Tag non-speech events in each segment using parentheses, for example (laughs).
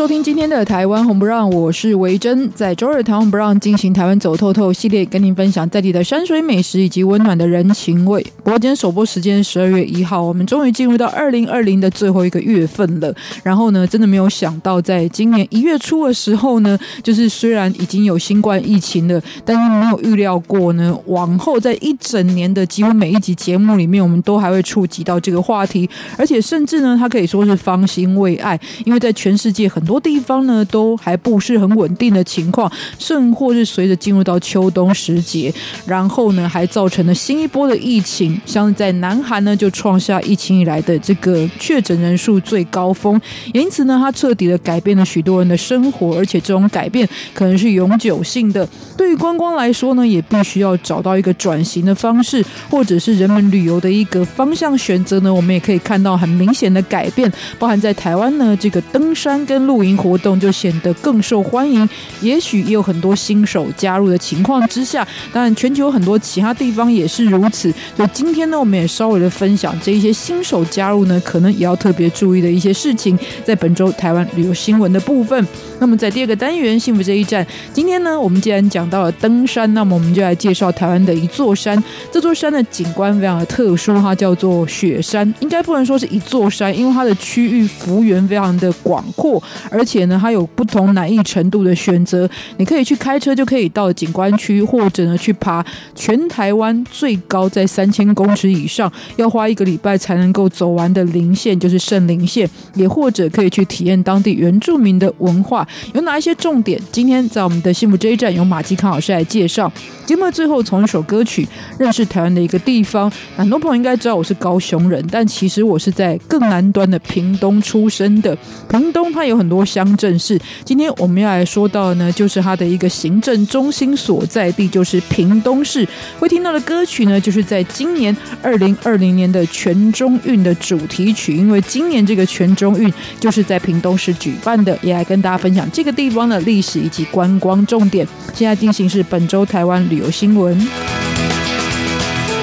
收听今天的台湾红不让，我是维珍，在周二台湾不让进行台湾走透透系列，跟您分享在地的山水美食以及温暖的人情味。不过今天首播时间十二月一号，我们终于进入到二零二零的最后一个月份了。然后呢，真的没有想到，在今年一月初的时候呢，就是虽然已经有新冠疫情了，但是没有预料过呢，往后在一整年的几乎每一集节目里面，我们都还会触及到这个话题，而且甚至呢，它可以说是方兴未艾，因为在全世界很。多地方呢都还不是很稳定的情况，甚或是随着进入到秋冬时节，然后呢还造成了新一波的疫情，像在南韩呢就创下疫情以来的这个确诊人数最高峰，因此呢它彻底的改变了许多人的生活，而且这种改变可能是永久性的。对于观光来说呢，也必须要找到一个转型的方式，或者是人们旅游的一个方向选择呢，我们也可以看到很明显的改变，包含在台湾呢这个登山跟露营活动就显得更受欢迎，也许也有很多新手加入的情况之下，当然全球很多其他地方也是如此。所以今天呢，我们也稍微的分享这一些新手加入呢，可能也要特别注意的一些事情，在本周台湾旅游新闻的部分。那么在第二个单元幸福这一站，今天呢，我们既然讲到了登山，那么我们就来介绍台湾的一座山。这座山的景观非常的特殊，它叫做雪山，应该不能说是一座山，因为它的区域幅员非常的广阔，而且呢，它有不同难易程度的选择。你可以去开车就可以到景观区，或者呢去爬全台湾最高在三千公尺以上，要花一个礼拜才能够走完的林线，就是圣林线。也或者可以去体验当地原住民的文化。有哪一些重点？今天在我们的幸福这一站，由马基康老师来介绍。节目最后从一首歌曲认识台湾的一个地方。很多朋友应该知道我是高雄人，但其实我是在更南端的屏东出生的。屏东它有很多乡镇市，今天我们要来说到的呢，就是它的一个行政中心所在地，就是屏东市。会听到的歌曲呢，就是在今年二零二零年的全中运的主题曲，因为今年这个全中运就是在屏东市举办的，也来跟大家分享这个地方的历史以及观光重点。现在进行是本周台湾旅游新闻。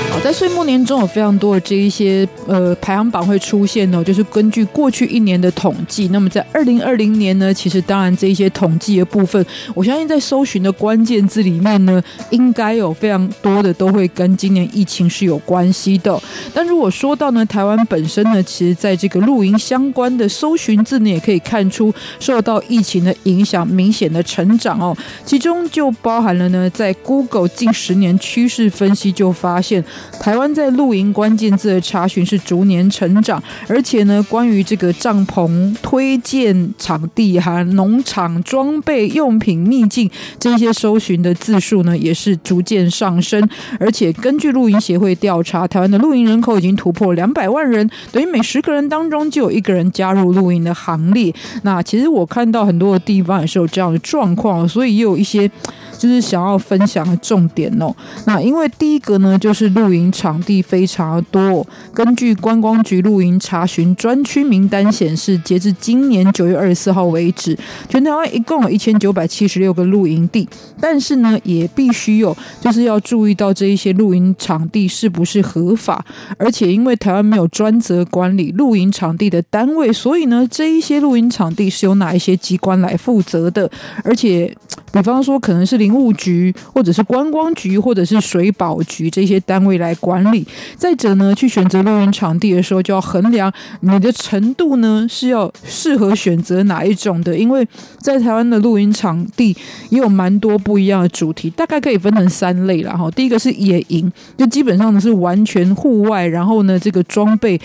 好在岁末年终有非常多的这一些呃排行榜会出现哦，就是根据过去一年的统计。那么在二零二零年呢，其实当然这一些统计的部分，我相信在搜寻的关键字里面呢，应该有非常多的都会跟今年疫情是有关系的。但如果说到呢，台湾本身呢，其实在这个露营相关的搜寻字呢，也可以看出受到疫情的影响明显的成长哦。其中就包含了呢，在 Google 近十年趋势分析就发现。台湾在露营关键字的查询是逐年成长，而且呢，关于这个帐篷推荐场地哈、农场装备用品秘境这些搜寻的字数呢，也是逐渐上升。而且根据露营协会调查，台湾的露营人口已经突破两百万人，等于每十个人当中就有一个人加入露营的行列。那其实我看到很多的地方也是有这样的状况，所以也有一些。就是想要分享的重点哦。那因为第一个呢，就是露营场地非常的多。根据观光局露营查询专区名单显示，截至今年九月二十四号为止，全台湾一共有一千九百七十六个露营地。但是呢，也必须有，就是要注意到这一些露营场地是不是合法。而且因为台湾没有专责管理露营场地的单位，所以呢，这一些露营场地是由哪一些机关来负责的？而且，比方说，可能是林务局，或者是观光局，或者是水保局这些单位来管理。再者呢，去选择露营场地的时候，就要衡量你的程度呢，是要适合选择哪一种的。因为在台湾的露营场地也有蛮多不一样的主题，大概可以分成三类啦。哈，第一个是野营，就基本上呢是完全户外，然后呢这个装备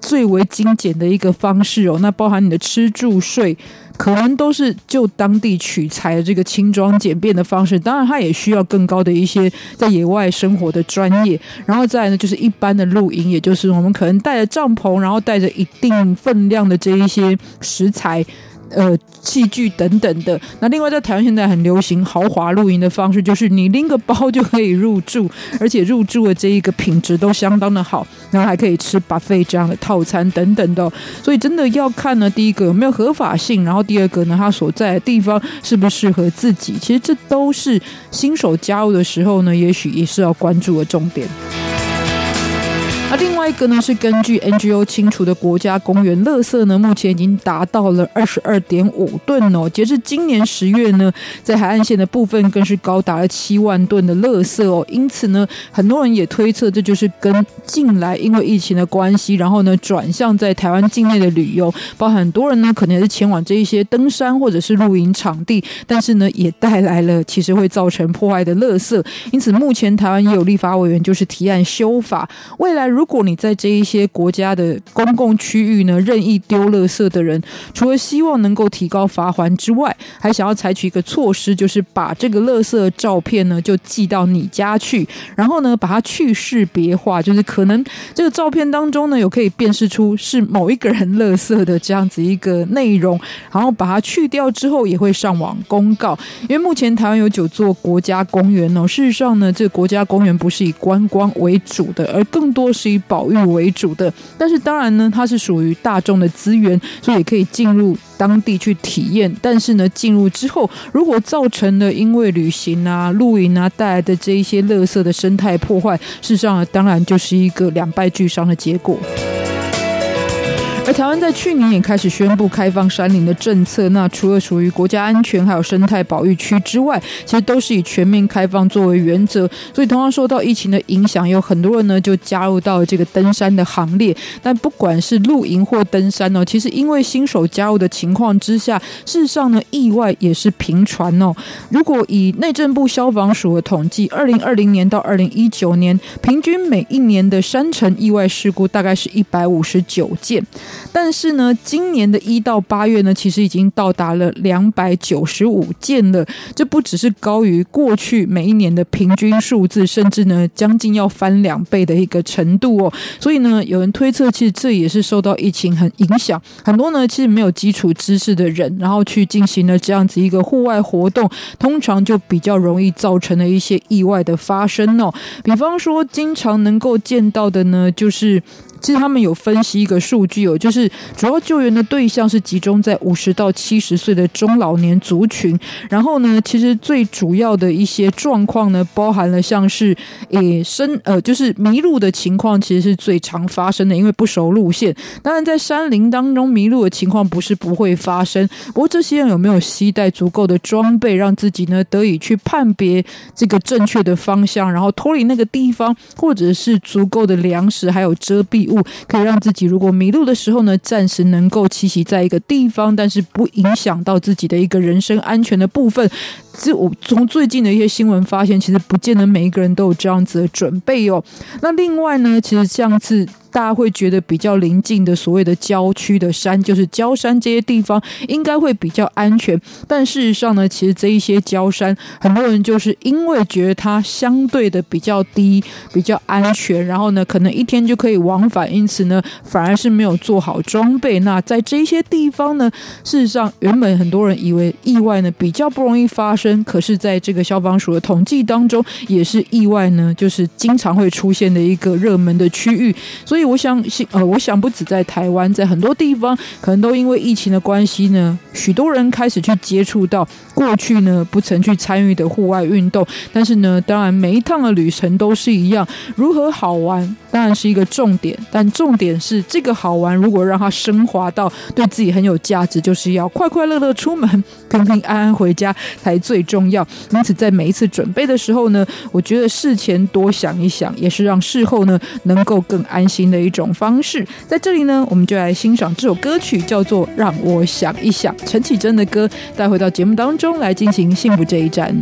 最为精简的一个方式哦。那包含你的吃住睡。可能都是就当地取材的这个轻装简便的方式。当然，它也需要更高的一些在野外生活的专业。然后再呢，就是一般的露营，也就是我们可能带着帐篷，然后带着一定分量的这一些食材。呃，器具等等的。那另外，在台湾现在很流行豪华露营的方式，就是你拎个包就可以入住，而且入住的这一个品质都相当的好，然后还可以吃 buffet 这样的套餐等等的。所以真的要看呢，第一个有没有合法性，然后第二个呢，它所在的地方适不适合自己。其实这都是新手加入的时候呢，也许也是要关注的重点。那另外一个呢，是根据 NGO 清除的国家公园垃圾呢，目前已经达到了二十二点五吨哦。截至今年十月呢，在海岸线的部分更是高达了七万吨的垃圾哦。因此呢，很多人也推测，这就是跟近来因为疫情的关系，然后呢转向在台湾境内的旅游，包含很多人呢可能也是前往这一些登山或者是露营场地，但是呢也带来了其实会造成破坏的垃圾。因此，目前台湾也有立法委员就是提案修法，未来如如果你在这一些国家的公共区域呢，任意丢垃圾的人，除了希望能够提高罚锾之外，还想要采取一个措施，就是把这个垃圾照片呢就寄到你家去，然后呢把它去识别化，就是可能这个照片当中呢有可以辨识出是某一个人垃圾的这样子一个内容，然后把它去掉之后也会上网公告。因为目前台湾有九座国家公园哦，事实上呢这个国家公园不是以观光为主的，而更多是以保育为主的，但是当然呢，它是属于大众的资源，所以也可以进入当地去体验。但是呢，进入之后，如果造成了因为旅行啊、露营啊带来的这一些垃圾的生态破坏，事实上，当然就是一个两败俱伤的结果。而台湾在去年也开始宣布开放山林的政策，那除了属于国家安全还有生态保育区之外，其实都是以全面开放作为原则。所以同样受到疫情的影响，有很多人呢就加入到这个登山的行列。但不管是露营或登山哦，其实因为新手加入的情况之下，事实上呢意外也是频传哦。如果以内政部消防署的统计，二零二零年到二零一九年，平均每一年的山城意外事故大概是一百五十九件。但是呢，今年的一到八月呢，其实已经到达了两百九十五件了。这不只是高于过去每一年的平均数字，甚至呢，将近要翻两倍的一个程度哦。所以呢，有人推测，其实这也是受到疫情很影响，很多呢其实没有基础知识的人，然后去进行了这样子一个户外活动，通常就比较容易造成了一些意外的发生哦。比方说，经常能够见到的呢，就是。其实他们有分析一个数据哦，就是主要救援的对象是集中在五十到七十岁的中老年族群。然后呢，其实最主要的一些状况呢，包含了像是诶深呃，就是迷路的情况，其实是最常发生的，因为不熟路线。当然，在山林当中迷路的情况不是不会发生，不过这些人有没有携带足够的装备，让自己呢得以去判别这个正确的方向，然后脱离那个地方，或者是足够的粮食还有遮蔽可以让自己如果迷路的时候呢，暂时能够栖息在一个地方，但是不影响到自己的一个人身安全的部分。这我从最近的一些新闻发现，其实不见得每一个人都有这样子的准备哦。那另外呢，其实这样子。大家会觉得比较临近的所谓的郊区的山，就是郊山这些地方应该会比较安全。但事实上呢，其实这一些郊山，很多人就是因为觉得它相对的比较低、比较安全，然后呢，可能一天就可以往返，因此呢，反而是没有做好装备。那在这些地方呢，事实上原本很多人以为意外呢比较不容易发生，可是在这个消防署的统计当中，也是意外呢，就是经常会出现的一个热门的区域。所以。我想，呃，我想不止在台湾，在很多地方，可能都因为疫情的关系呢，许多人开始去接触到过去呢不曾去参与的户外运动。但是呢，当然每一趟的旅程都是一样，如何好玩当然是一个重点，但重点是这个好玩如果让它升华到对自己很有价值，就是要快快乐乐出门，平平安安回家才最最重要。因此，在每一次准备的时候呢，我觉得事前多想一想，也是让事后呢能够更安心的一种方式，在这里呢，我们就来欣赏这首歌曲，叫做《让我想一想》，陈绮贞的歌，带回到节目当中来进行幸福这一站。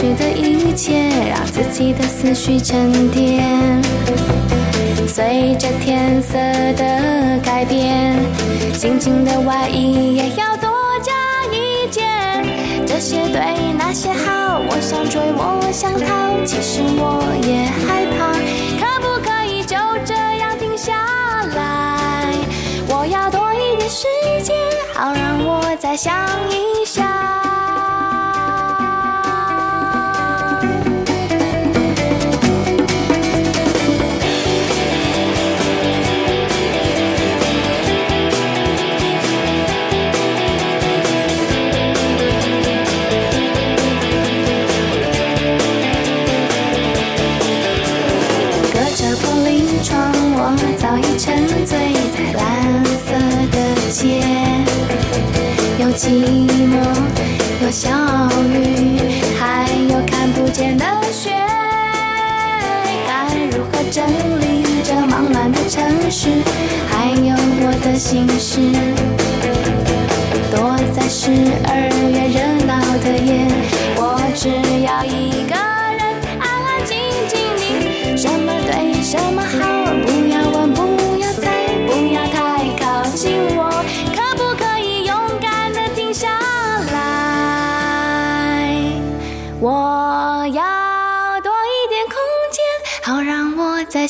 这未知的一切，让自己的思绪沉淀？随着天色的改变，心情的外衣也要多加一件。这些对，那些好，我想追，我想逃，其实我也害怕。可不可以就这样停下来？我要多一点时间，好让我再想一想。寂寞，有小雨，还有看不见的雪。该如何整理这忙乱的城市？还有我的心事。躲在十二月热闹的夜，我只要一个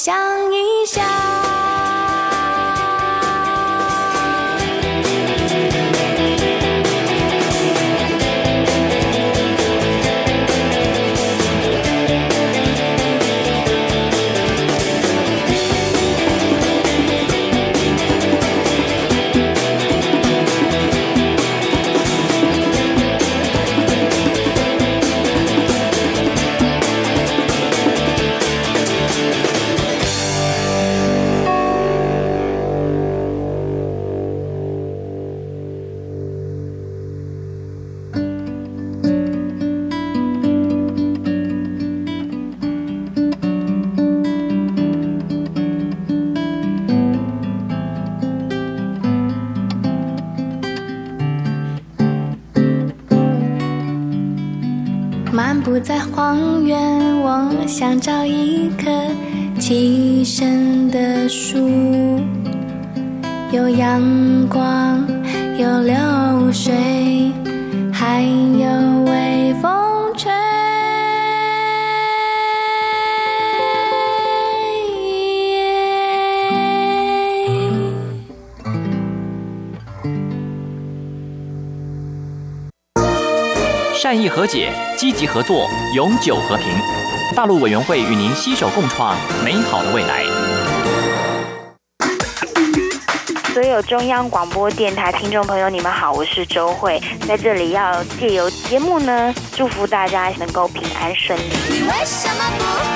想。不再荒原，我想找一棵栖身的树，有阳光，有流水，善意和解，积极合作，永久和平。大陆委员会与您携手共创美好的未来。所有中央广播电台听众朋友，你们好，我是周慧，在这里要借由节目呢，祝福大家能够平安顺利。你为什么不？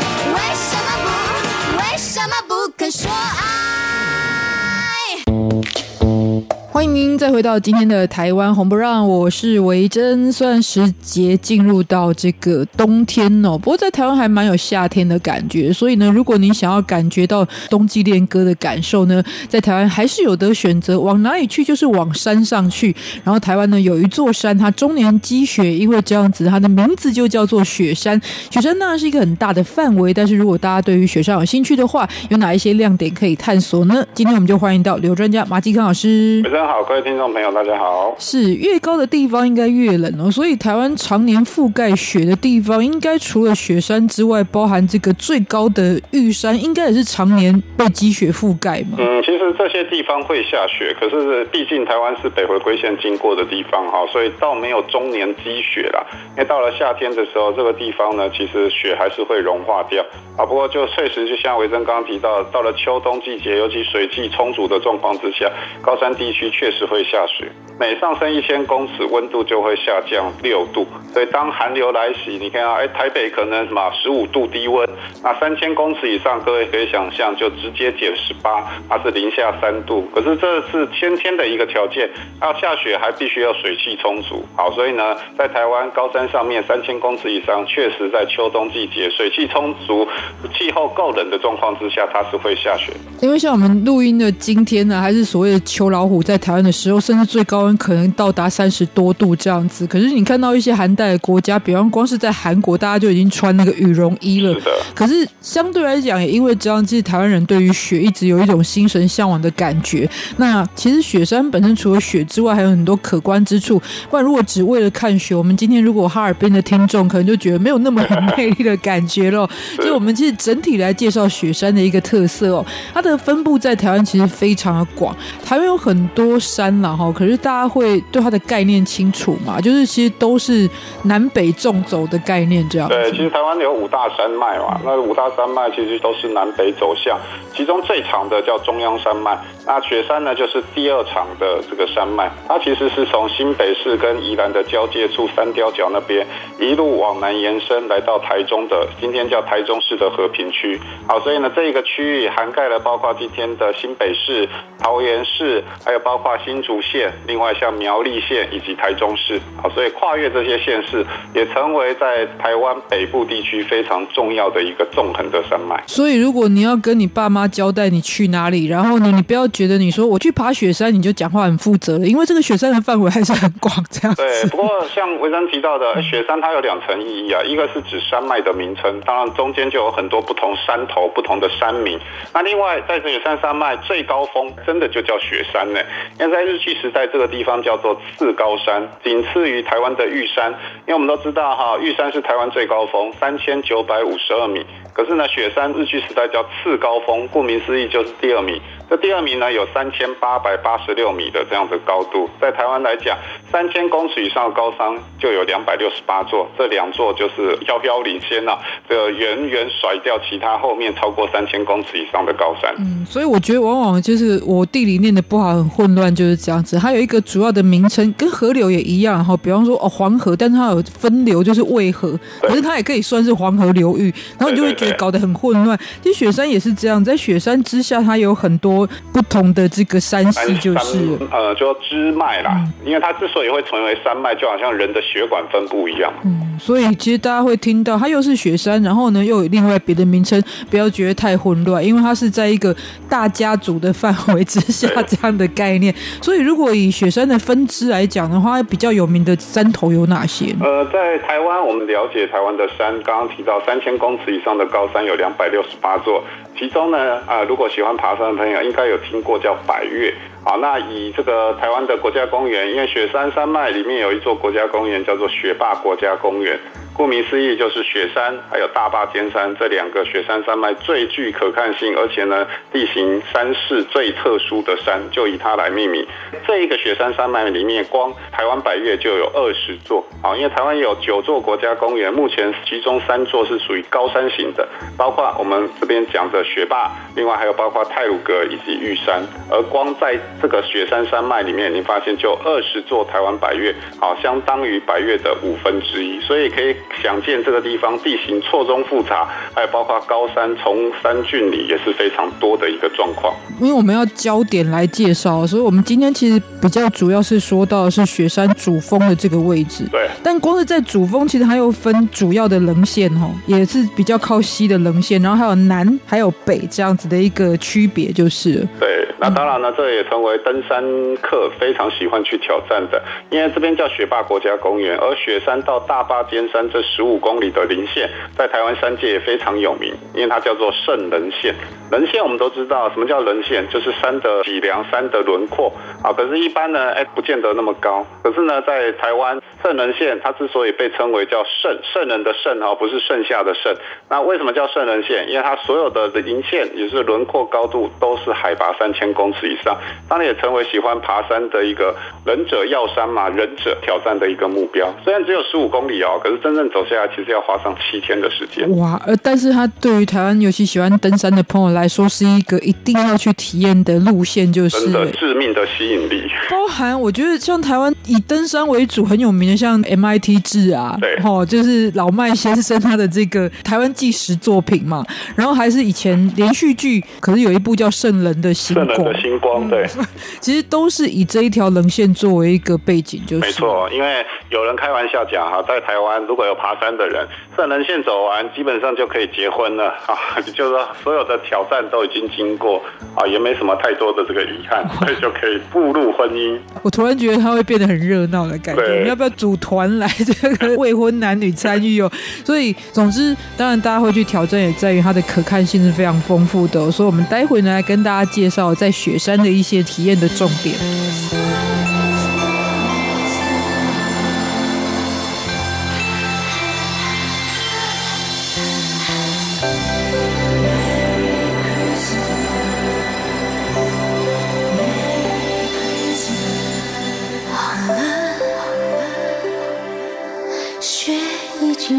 欢迎再回到今天的台湾红不让，我是维珍。虽然时节进入到这个冬天哦，不过在台湾还蛮有夏天的感觉。所以呢，如果您想要感觉到冬季恋歌的感受呢，在台湾还是有得选择，往哪里去就是往山上去。然后台湾呢有一座山，它终年积雪，因为这样子，它的名字就叫做雪山。雪山当然是一个很大的范围，但是如果大家对于雪山有兴趣的话，有哪一些亮点可以探索呢？今天我们就欢迎到刘专家马继康老师。好，各位听众朋友，大家好。是越高的地方应该越冷哦，所以台湾常年覆盖雪的地方，应该除了雪山之外，包含这个最高的玉山，应该也是常年被积雪覆盖嘛。嗯，其实这些地方会下雪，可是毕竟台湾是北回归线经过的地方哈，所以倒没有终年积雪啦。因为到了夏天的时候，这个地方呢，其实雪还是会融化掉啊。不过就确实就像维珍刚刚提到，到了秋冬季节，尤其水汽充足的状况之下，高山地区。确实会下雪。每上升一千公尺，温度就会下降六度。所以当寒流来袭，你看啊，哎，台北可能什么十五度低温，那三千公尺以上，各位可以想象，就直接减十八，它是零下三度。可是这是先天的一个条件，要下雪还必须要水汽充足。好，所以呢，在台湾高山上面三千公尺以上，确实在秋冬季节水汽充足、气候够冷的状况之下，它是会下雪。因为像我们录音的今天呢，还是所谓的秋老虎在台湾的时候，甚至最高温。可能到达三十多度这样子，可是你看到一些寒带的国家，比方光是在韩国，大家就已经穿那个羽绒衣了。是。可是相对来讲，也因为这样，其实台湾人对于雪一直有一种心神向往的感觉。那其实雪山本身除了雪之外，还有很多可观之处。不然如果只为了看雪，我们今天如果哈尔滨的听众可能就觉得没有那么很魅力的感觉了。(laughs) 所以我们其实整体来介绍雪山的一个特色哦，它的分布在台湾其实非常的广。台湾有很多山了哈，可是大家会对它的概念清楚嘛？就是其实都是南北纵走的概念这样。对，其实台湾有五大山脉嘛，那五大山脉其实都是南北走向，其中最长的叫中央山脉。那雪山呢，就是第二长的这个山脉，它其实是从新北市跟宜兰的交界处三貂角那边一路往南延伸，来到台中的今天叫台中市的和平区。好，所以呢，这一个区域涵盖了包括今天的新北市、桃园市，还有包括新竹县，另外像苗栗县以及台中市。啊，所以跨越这些县市，也成为在台湾北部地区非常重要的一个纵横的山脉。所以，如果你要跟你爸妈交代你去哪里，然后呢，你不要。觉得你说我去爬雪山，你就讲话很负责了，因为这个雪山的范围还是很广，这样。对，不过像文章提到的，雪山它有两层意义啊，一个是指山脉的名称，当然中间就有很多不同山头、不同的山名。那另外，在这雪山山脉最高峰，真的就叫雪山呢，因为在日据时代，这个地方叫做次高山，仅次于台湾的玉山。因为我们都知道哈，玉山是台湾最高峰，三千九百五十二米。可是呢，雪山日据时代叫次高峰，顾名思义就是第二名。这第二名呢，有三千八百八十六米的这样子高度，在台湾来讲，三千公尺以上的高山就有两百六十八座，这两座就是遥遥领先了，这个远远甩掉其他后面超过三千公尺以上的高山。嗯，所以我觉得往往就是我地理念的不好，很混乱，就是这样子。它有一个主要的名称，跟河流也一样哈，比方说哦黄河，但是它有分流，就是渭河，可是它也可以算是黄河流域，然后你就会觉得。搞得很混乱。其实雪山也是这样，在雪山之下，它有很多不同的这个山系，就是呃，就支脉啦。嗯、因为它之所以会成为山脉，就好像人的血管分布一样。嗯，所以其实大家会听到它又是雪山，然后呢又有另外别的名称，不要觉得太混乱，因为它是在一个大家族的范围之下这样的概念。(laughs) 所以如果以雪山的分支来讲的话，比较有名的山头有哪些？呃，在台湾，我们了解台湾的山，刚刚提到三千公尺以上的高山有两百六十八座，其中呢，啊，如果喜欢爬山的朋友应该有听过叫百越啊，那以这个台湾的国家公园，因为雪山山脉里面有一座国家公园叫做雪霸国家公园。顾名思义，就是雪山还有大霸尖山这两个雪山山脉最具可看性，而且呢地形山势最特殊的山，就以它来命名。这一个雪山山脉里面，光台湾百岳就有二十座。啊，因为台湾有九座国家公园，目前其中三座是属于高山型的，包括我们这边讲的雪霸，另外还有包括太鲁阁以及玉山。而光在这个雪山山脉里面，你发现就二十座台湾百岳，好，相当于百岳的五分之一，所以可以。想见这个地方地形错综复杂，还有包括高山从山峻里也是非常多的一个状况。因为我们要焦点来介绍，所以我们今天其实比较主要是说到的是雪山主峰的这个位置。对。但光是在主峰，其实还有分主要的棱线哦，也是比较靠西的棱线，然后还有南还有北这样子的一个区别，就是。对。那当然呢，这也成为登山客非常喜欢去挑战的，因为这边叫雪霸国家公园，而雪山到大霸尖山这十五公里的棱线，在台湾山界也非常有名，因为它叫做圣棱线。棱线我们都知道，什么叫棱线？就是山的脊梁、山的轮廓啊。可是，一般呢，哎，不见得那么高。可是呢，在台湾圣棱线，它之所以被称为叫圣圣人的圣哈，不是剩下的圣。那为什么叫圣棱线？因为它所有的棱线也是轮廓高度都是海拔三千。千公尺以上，当然也成为喜欢爬山的一个忍者要山嘛，忍者挑战的一个目标。虽然只有十五公里哦，可是真正走下来，其实要花上七天的时间。哇，呃，但是它对于台湾尤其喜欢登山的朋友来说，是一个一定要去体验的路线，就是真的致命的吸引力。包含我觉得像台湾以登山为主很有名的，像 MIT 志啊，对，哦，就是老麦先生他的这个台湾纪实作品嘛，然后还是以前连续剧，可是有一部叫《圣人的星光》，圣人的星光，对，嗯，(laughs) 其实都是以这一条棱线作为一个背景，就是没错，因为有人开玩笑讲哈，在台湾如果有爬山的人，这棱线走完，基本上就可以结婚了 (laughs) 啊，就是说所有的挑战都已经经过啊，也没什么太多的这个遗憾，(laughs) 所以就可以步入婚姻。我突然觉得他会变得很热闹的感觉，你要不要组团来这个未婚男女参与哦？所以总之，当然大家会去挑战，也在于它的可看性是非常丰富的。所以我们待会呢来跟大家介绍在在雪山的一些体验的重点。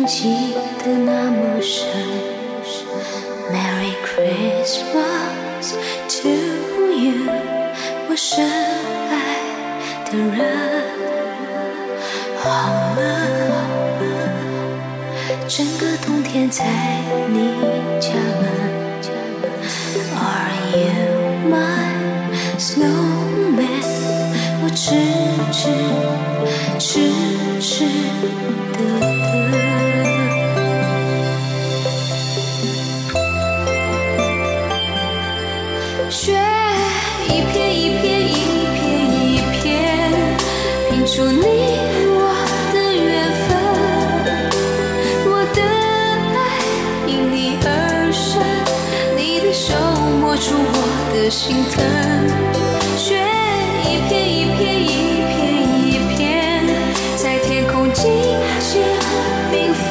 记得那么深在你的心疼。雪一片一片一片一片，在天空静静缤纷。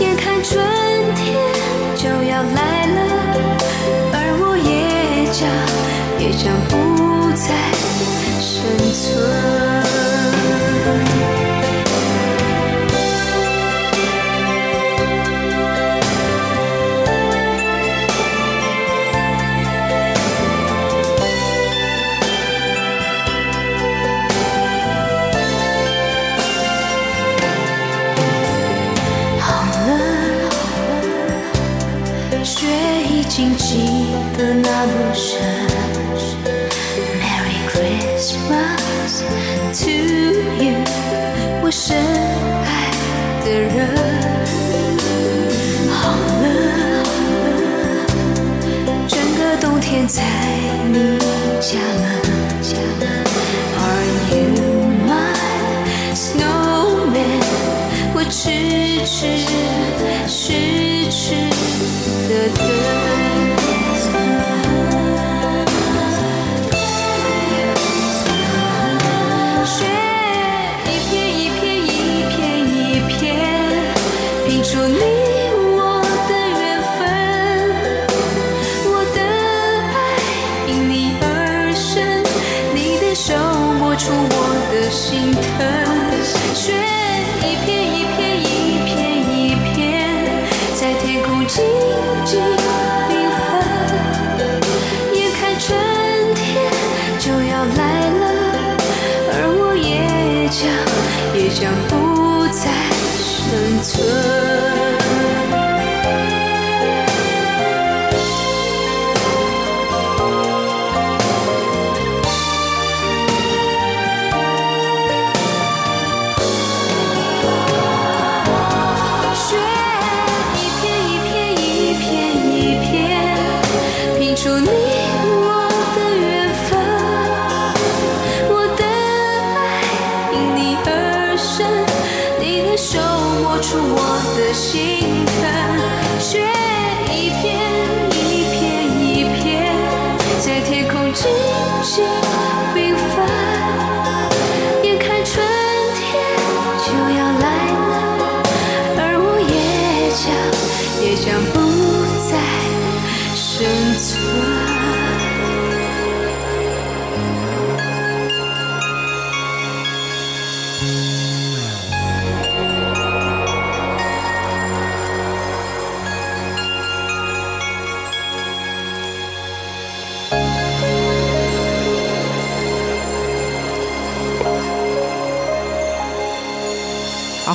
眼看春天就要来了。而我也将也将不在你家，Are You My Snowman？我痴痴痴痴的等。生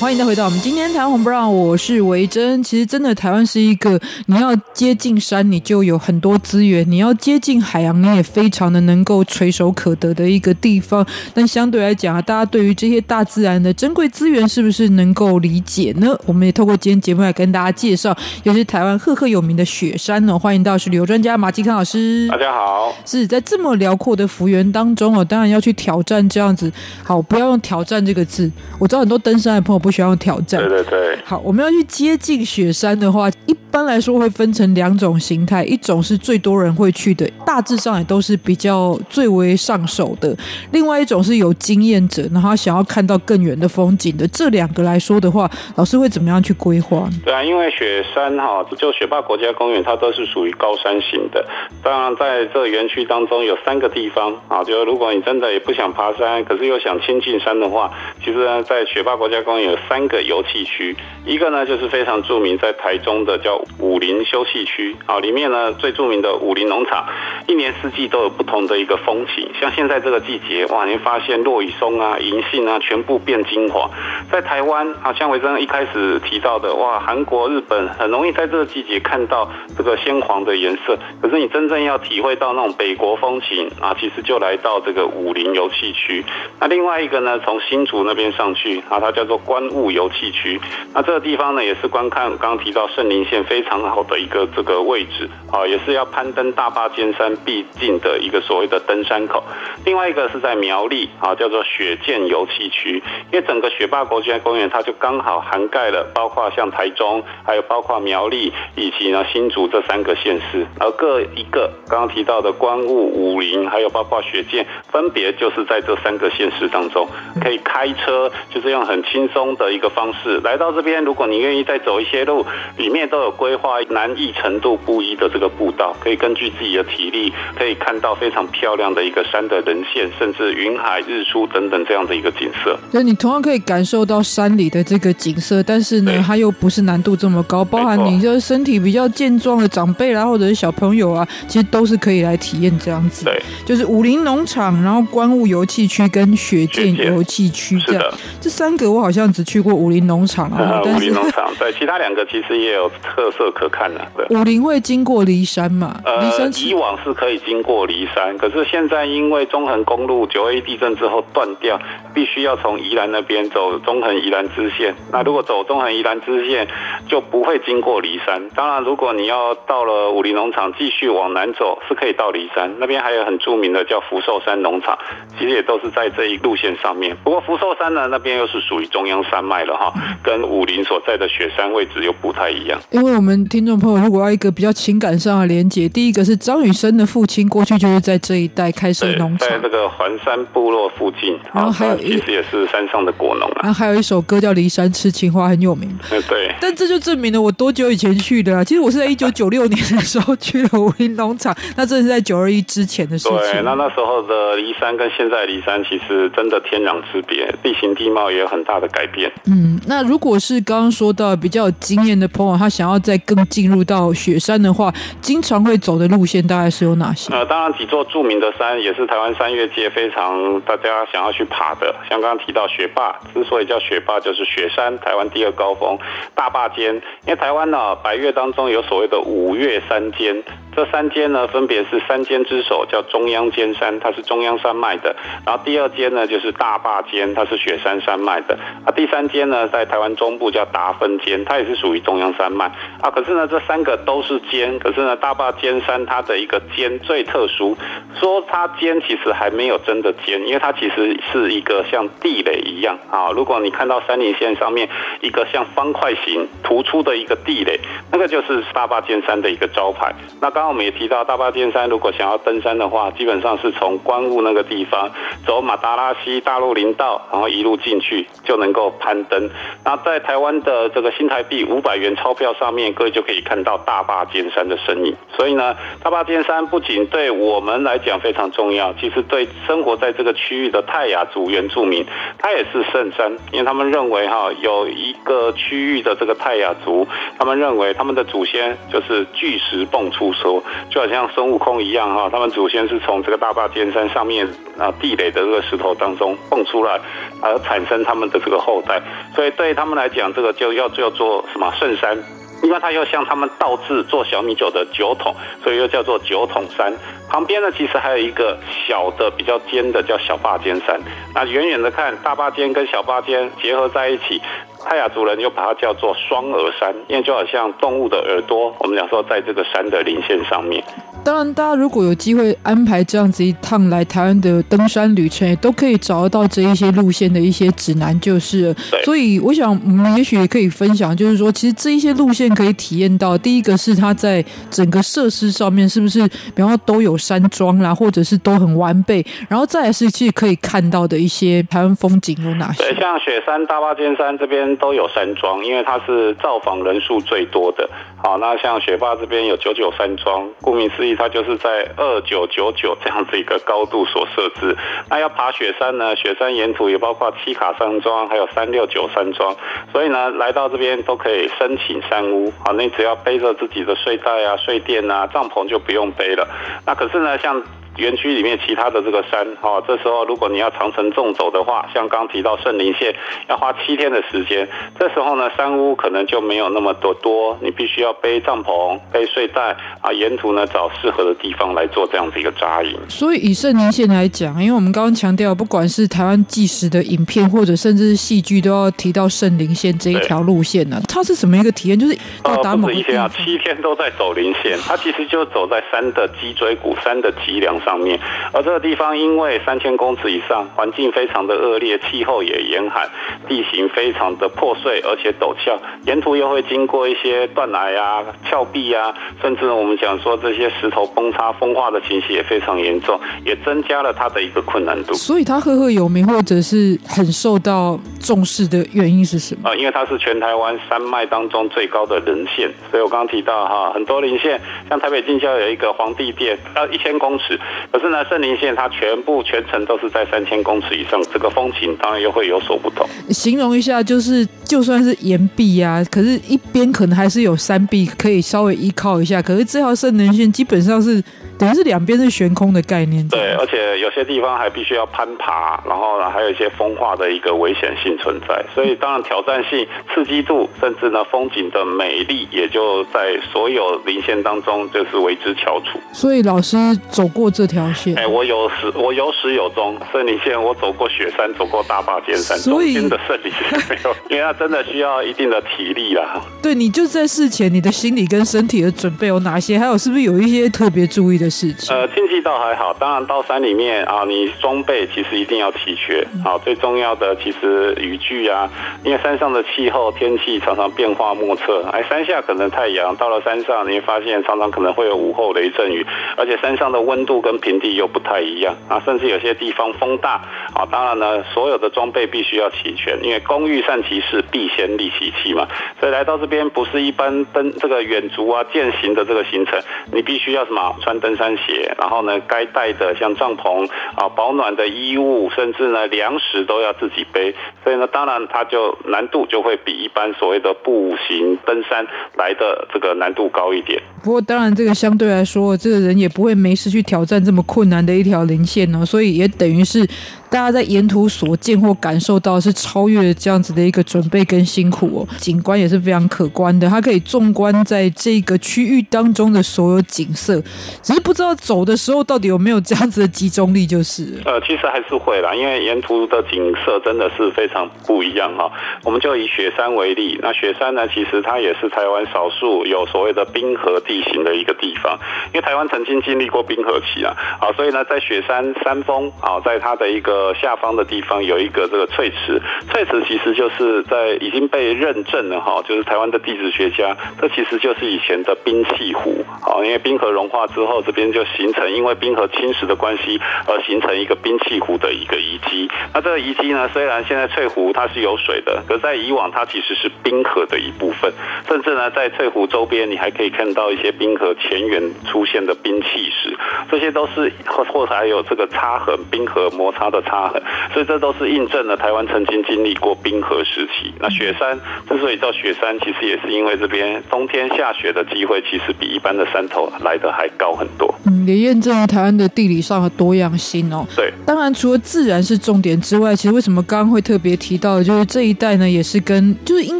欢迎再回到我们今天台湾红不让，我是维珍。其实真的，台湾是一个你要接近山，你就有很多资源；你要接近海洋，你也非常的能够垂手可得的一个地方。但相对来讲啊，大家对于这些大自然的珍贵资源，是不是能够理解呢？我们也透过今天节目来跟大家介绍，尤其是台湾赫赫有名的雪山呢。欢迎到是旅游专家马继康老师。大家好。是在这么辽阔的幅员当中哦，当然要去挑战这样子。好，不要用挑战这个字。我知道很多登山的朋友。不需要挑战。对对对。好，我们要去接近雪山的话，一般来说会分成两种形态，一种是最多人会去的，大致上也都是比较最为上手的；另外一种是有经验者，然后想要看到更远的风景的。这两个来说的话，老师会怎么样去规划？对啊，因为雪山哈，就雪霸国家公园，它都是属于高山型的。当然，在这个园区当中有三个地方啊，就如果你真的也不想爬山，可是又想亲近山的话，其实呢，在雪霸国家公园。有三个游憩区，一个呢就是非常著名，在台中的叫武陵休憩区啊，里面呢最著名的武陵农场，一年四季都有不同的一个风情。像现在这个季节，哇，你发现落羽松啊、银杏啊，全部变金黄。在台湾，啊像维珍一开始提到的，哇，韩国、日本很容易在这个季节看到这个鲜黄的颜色。可是你真正要体会到那种北国风情啊，其实就来到这个武陵游憩区。那另外一个呢，从新竹那边上去啊，它叫做关观雾游憩区，那这个地方呢，也是观看刚刚提到圣林线非常好的一个这个位置啊，也是要攀登大霸尖山必经的一个所谓的登山口。另外一个是在苗栗啊，叫做雪见游憩区，因为整个雪霸国家公园它就刚好涵盖了，包括像台中，还有包括苗栗以及呢新竹这三个县市，而各一个刚刚提到的观雾、武陵，还有包括雪见，分别就是在这三个县市当中，可以开车，就是用很轻松。的一个方式来到这边，如果你愿意再走一些路，里面都有规划难易程度不一的这个步道，可以根据自己的体力，可以看到非常漂亮的一个山的人线，甚至云海、日出等等这样的一个景色。那你同样可以感受到山里的这个景色，但是呢，它又不是难度这么高，包含你就是身体比较健壮的长辈啦，或者是小朋友啊，其实都是可以来体验这样子。对，就是武林农场，然后观雾游憩区跟雪见游憩区这样，这三个我好像。只去过武林农场啊，(laughs) 武林农场对，其他两个其实也有特色可看的。对，武林会经过骊山嘛？呃山以往是可以经过骊山，可是现在因为中横公路九 A 地震之后断掉，必须要从宜兰那边走中横宜兰支线。那如果走中横宜兰支线，就不会经过骊山。当然，如果你要到了武林农场继续往南走，是可以到骊山那边，还有很著名的叫福寿山农场，其实也都是在这一路线上面。不过福寿山呢，那边又是属于中央山脉了哈，跟武林所在的雪山位置又不太一样。因为我们听众朋友如果要一个比较情感上的连接，第一个是张雨生的父亲过去就是在这一带开设农场，在这个环山部落附近，然后还有其实也是山上的果农啊。然后还有一首歌叫《离山吃青花》很有名。对，但这就证明了我多久以前去的啊？其实我是在一九九六年的时候去了武林农场，(laughs) 那这是在九二一之前的事情。对，那那时候的离山跟现在离山其实真的天壤之别，地形地貌也有很大的改变。嗯，那如果是刚刚说到比较有经验的朋友，他想要再更进入到雪山的话，经常会走的路线大概是有哪些？呃，当然几座著名的山也是台湾山岳界非常大家想要去爬的，像刚刚提到雪霸，之所以叫雪霸，就是雪山台湾第二高峰大霸尖，因为台湾呢白岳当中有所谓的五岳三尖。这三尖呢，分别是三尖之首叫中央尖山，它是中央山脉的；然后第二尖呢，就是大霸尖，它是雪山山脉的；啊，第三尖呢，在台湾中部叫达芬尖，它也是属于中央山脉。啊，可是呢，这三个都是尖，可是呢，大霸尖山它的一个尖最特殊，说它尖其实还没有真的尖，因为它其实是一个像地雷一样啊。如果你看到山林线上面一个像方块形突出的一个地雷，那个就是大霸尖山的一个招牌。那刚刚我们也提到，大霸尖山如果想要登山的话，基本上是从关雾那个地方走马达拉溪大陆林道，然后一路进去就能够攀登。那在台湾的这个新台币五百元钞票上面，各位就可以看到大霸尖山的身影。所以呢，大霸尖山不仅对我们来讲非常重要，其实对生活在这个区域的泰雅族原住民，它也是圣山，因为他们认为哈，有一个区域的这个泰雅族，他们认为他们的祖先就是巨石蹦出说，就好像孙悟空一样哈，他们祖先是从这个大霸尖山上面啊地垒的这个石头当中蹦出来，而产生他们的这个后代，所以对他们来讲，这个就要叫做什么圣山。因为它又像他们倒置做小米酒的酒桶，所以又叫做酒桶山。旁边呢，其实还有一个小的比较尖的，叫小八尖山。那远远的看，大八尖跟小八尖结合在一起，泰雅族人又把它叫做双耳山，因为就好像动物的耳朵。我们讲说，在这个山的棱线上面。当然，大家如果有机会安排这样子一趟来台湾的登山旅程，也都可以找得到这一些路线的一些指南，就是。所以，我想我们也许也可以分享，就是说，其实这一些路线可以体验到，第一个是它在整个设施上面是不是，比方说都有山庄啦，或者是都很完备，然后再来是其实可以看到的一些台湾风景有哪些？对，像雪山、大霸尖山这边都有山庄，因为它是造访人数最多的。好，那像雪霸这边有九九山庄，顾名思义，它就是在二九九九这样子一个高度所设置。那要爬雪山呢，雪山沿途也包括七卡山庄，还有三六九山庄，所以呢，来到这边都可以申请山屋。好，你只要背着自己的睡袋啊、睡垫啊、帐篷就不用背了。那可是呢，像园区里面其他的这个山，哈，这时候如果你要长程纵走的话，像刚提到圣林线，要花七天的时间，这时候呢，山屋可能就没有那么多多，你必须要背帐篷、背睡袋啊，沿途呢找适合的地方来做这样子一个扎营。所以以圣林线来讲，因为我们刚刚强调，不管是台湾纪实的影片，或者甚至是戏剧，都要提到圣林线这一条路线呢。它是什么一个体验？就是到达某个地方，呃、七天都在走林线，它其实就走在山的脊椎骨、山的脊梁上。上面，而这个地方因为三千公尺以上，环境非常的恶劣，气候也严寒，地形非常的破碎而且陡峭，沿途又会经过一些断崖啊、峭壁啊，甚至我们讲说这些石头崩塌、风化的情形也非常严重，也增加了它的一个困难度。所以它赫赫有名，或者是很受到重视的原因是什么？啊，因为它是全台湾山脉当中最高的人线，所以我刚刚提到哈，很多林线，像台北近郊有一个皇帝殿，要一千公尺。可是呢，圣林线它全部全程都是在三千公尺以上，这个风景当然又会有所不同。形容一下，就是就算是岩壁啊，可是一边可能还是有山壁可以稍微依靠一下。可是这条圣棱线基本上是等于是两边是悬空的概念。对，而且有些地方还必须要攀爬，然后呢还有一些风化的一个危险性存在。所以当然挑战性、刺激度，甚至呢风景的美丽，也就在所有林线当中就是为之翘楚。所以老师走过这条线。哎，我有始，我有始有终。圣林线，我走过雪山，走过大坝尖山，所以真的圣林线没有，因为它真的需要一定的体力啦。对，你就在事前，你的心理跟身体的准备有哪些？还有是不是有一些特别注意的事情？呃，天气倒还好，当然到山里面啊，你装备其实一定要齐全。好，最重要的其实雨具啊，因为山上的气候天气常常变化莫测。哎，山下可能太阳，到了山上你会发现常常可能会有午后雷阵雨，而且山上的温度跟平地又不太一样啊，甚至有些地方风大啊。当然呢，所有的装备必须要齐全，因为工欲善其事，必先利其器嘛。所以来到这边不是一般登这个远足啊、健行的这个行程，你必须要什么穿登山鞋，然后呢，该带的像帐篷啊、保暖的衣物，甚至呢粮食都要自己背。所以呢，当然它就难度就会比一般所谓的步行登山来的这个难度高一点。不过当然这个相对来说，这个人也不会没事去挑战这么困难的一条零线哦，所以也等于是。大家在沿途所见或感受到是超越这样子的一个准备跟辛苦哦，景观也是非常可观的。它可以纵观在这个区域当中的所有景色，只是不知道走的时候到底有没有这样子的集中力，就是。呃，其实还是会啦，因为沿途的景色真的是非常不一样哈。我们就以雪山为例，那雪山呢，其实它也是台湾少数有所谓的冰河地形的一个地方，因为台湾曾经经历过冰河期啊，啊，所以呢，在雪山山峰啊，在它的一个。呃，下方的地方有一个这个翠池，翠池其实就是在已经被认证了哈，就是台湾的地质学家，这其实就是以前的冰磧湖，啊，因为冰河融化之后，这边就形成因为冰河侵蚀的关系而形成一个冰磧湖的一个遗迹。那这个遗迹呢，虽然现在翠湖它是有水的，可在以往它其实是冰河的一部分，甚至呢，在翠湖周边你还可以看到一些冰河前缘出现的冰磧石，这些都是或或者还有这个擦痕，冰河摩擦的。差，所以这都是印证了台湾曾经经历过冰河时期。那雪山之所以叫雪山，其实也是因为这边冬天下雪的机会，其实比一般的山头来的还高很多。嗯，也验证了台湾的地理上的多样性哦。对，当然除了自然是重点之外，其实为什么刚刚会特别提到的，就是这一带呢，也是跟就是应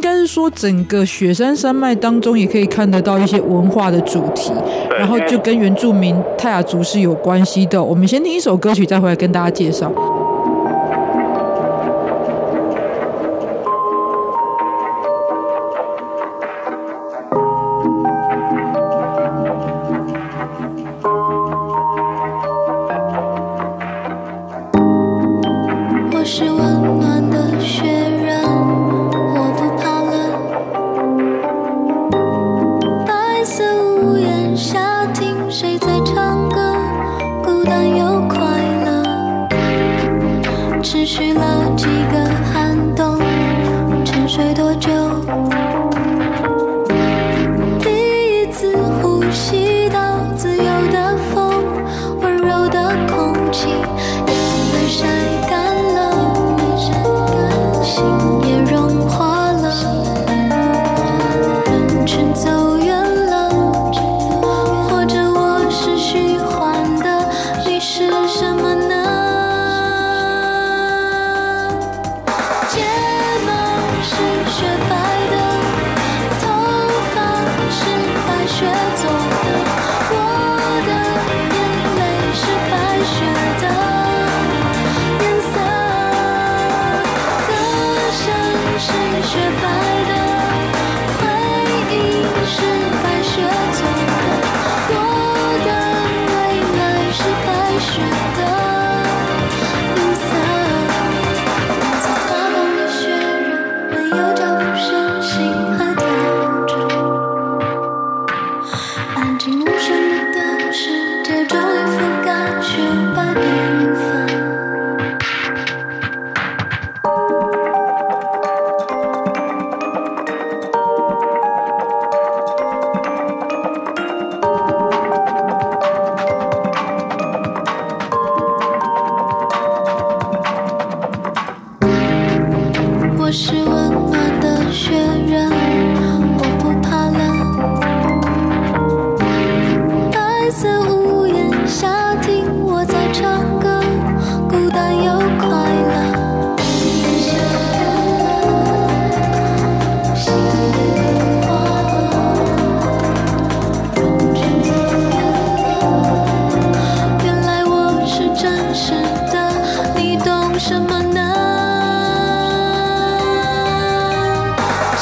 该是说整个雪山山脉当中，也可以看得到一些文化的主题，然后就跟原住民泰雅族是有关系的。我们先听一首歌曲，再回来跟大家介绍。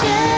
谢。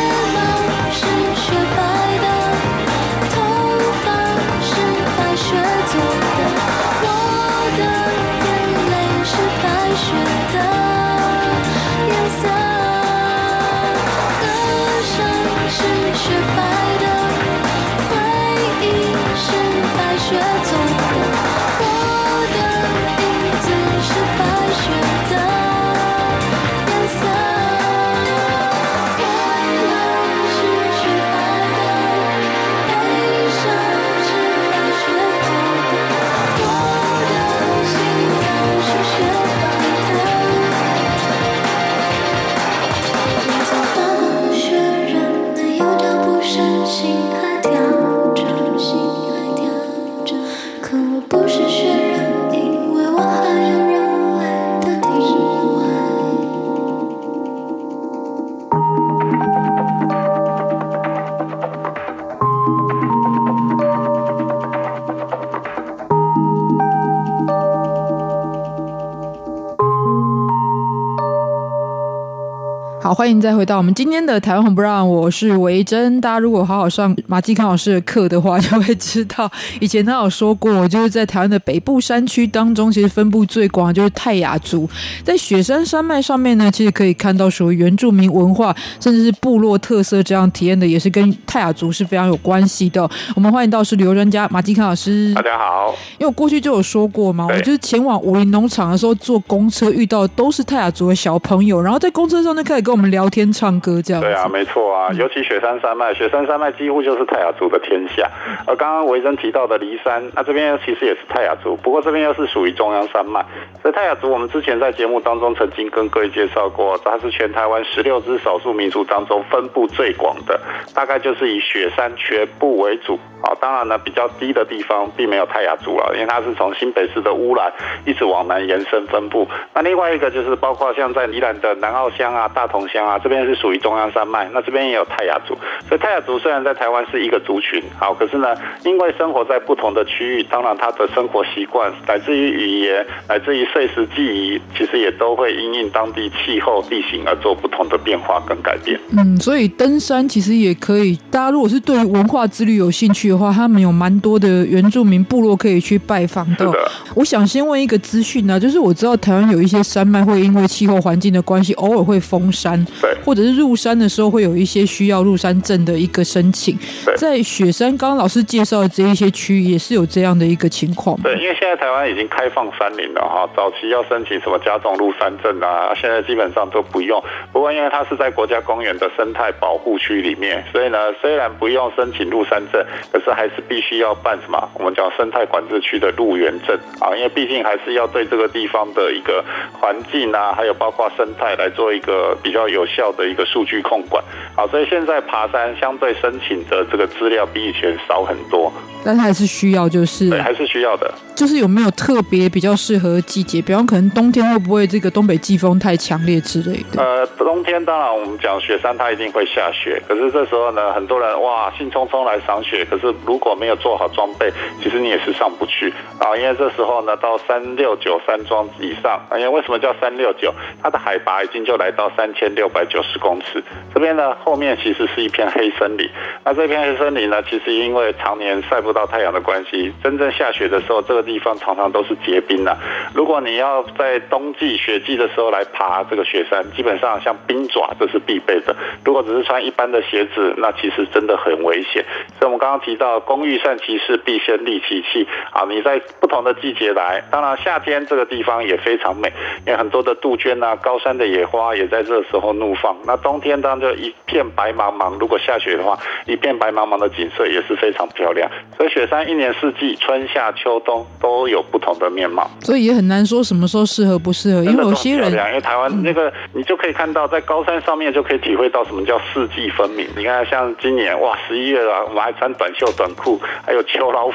欢迎再回到我们今天的台湾红不让，我是维珍。大家如果好好上马继康老师的课的话，就会知道以前他有说过，就是在台湾的北部山区当中，其实分布最广就是泰雅族。在雪山山脉上面呢，其实可以看到属于原住民文化，甚至是部落特色这样体验的，也是跟泰雅族是非常有关系的。我们欢迎到是旅游专家马继康老师。大家好，因为我过去就有说过嘛，我就是前往武林农场的时候坐公车遇到都是泰雅族的小朋友，然后在公车上就开始跟我们。聊天唱歌这样。对啊，没错啊，尤其雪山山脉，雪山山脉几乎就是泰雅族的天下。而刚刚维珍提到的骊山，那这边其实也是泰雅族，不过这边又是属于中央山脉。所以泰雅族，我们之前在节目当中曾经跟各位介绍过，它是全台湾十六支少数民族当中分布最广的，大概就是以雪山全部为主。啊，当然呢，比较低的地方并没有泰雅族了，因为它是从新北市的乌兰一直往南延伸分布。那另外一个就是包括像在宜兰的南澳乡啊、大同乡啊，这边是属于中央山脉，那这边也有泰雅族。所以泰雅族虽然在台湾是一个族群，好，可是呢，因为生活在不同的区域，当然他的生活习惯来自于语言，来自于碎石记忆，其实也都会因应当地气候地形而做不同的变化跟改变。嗯，所以登山其实也可以，大家如果是对文化之旅有兴趣的话，他们有蛮多的原住民部落可以去拜访的。的。我想先问一个资讯呢，就是我知道台湾有一些山脉会因为气候环境的关系，偶尔会封山，对，或者是入山的时候会有一些需要入山证的一个申请。对，在雪山，刚刚老师介绍的这一些区域也是有这样的一个情况。对，因为现在台湾已经开放山林了哈，早期要申请什么加重入山证啊，现在基本上都不用。不过因为它是在国家公园的生态保护区里面，所以呢，虽然不用申请入山证，可是还是必须要办什么？我们讲生态管制区的入园证啊，因为毕竟还是要对这个地方的一个环境啊，还有包括生态来做一个比较有效的一个数据控管。好，所以现在爬山相对申请的这个资料比以前少很多，但是还是需要，就是对，还是需要的。就是有没有特别比较适合季节？比方可能冬天会不会这个东北季风太强烈之类的？呃，冬天当然我们讲雪山它一定会下雪，可是这时候呢，很多人哇兴冲冲来赏雪，可是如果没有做好装备，其实你也是上不去啊。因为这时候呢，到三六九山庄以上，因为为什么叫三六九？它的海拔已经就来到三千六百九十公尺，这边呢后面其实是一片黑森林。那这片黑森林呢，其实因为常年晒不到太阳的关系，真正下雪的时候，这个地方常常都是结冰的。如果你要在冬季雪季的时候来爬这个雪山，基本上像冰爪这是必备的。如果只是穿一般的鞋子，那其实真的很危险。所以我们刚刚提到“工欲善其事，必先利其器”。啊，你在不同的季节来，当然夏天这个地方也非常美，因为很多的杜鹃啊、高山的野花也在这个时候怒放。那冬天当然就一片白茫茫，如果下雪的话，一片白茫茫的景色也是非常漂亮。所以雪山一年四季，春夏秋冬都有不同的面貌，所以也很难说什么时候适合不适合，因为有些人，因为台湾那个你就可以看到，在高山上面就可以体会到什么叫四季分明。你看，像今年哇，十一月了，我们还穿短袖短裤，还有秋老虎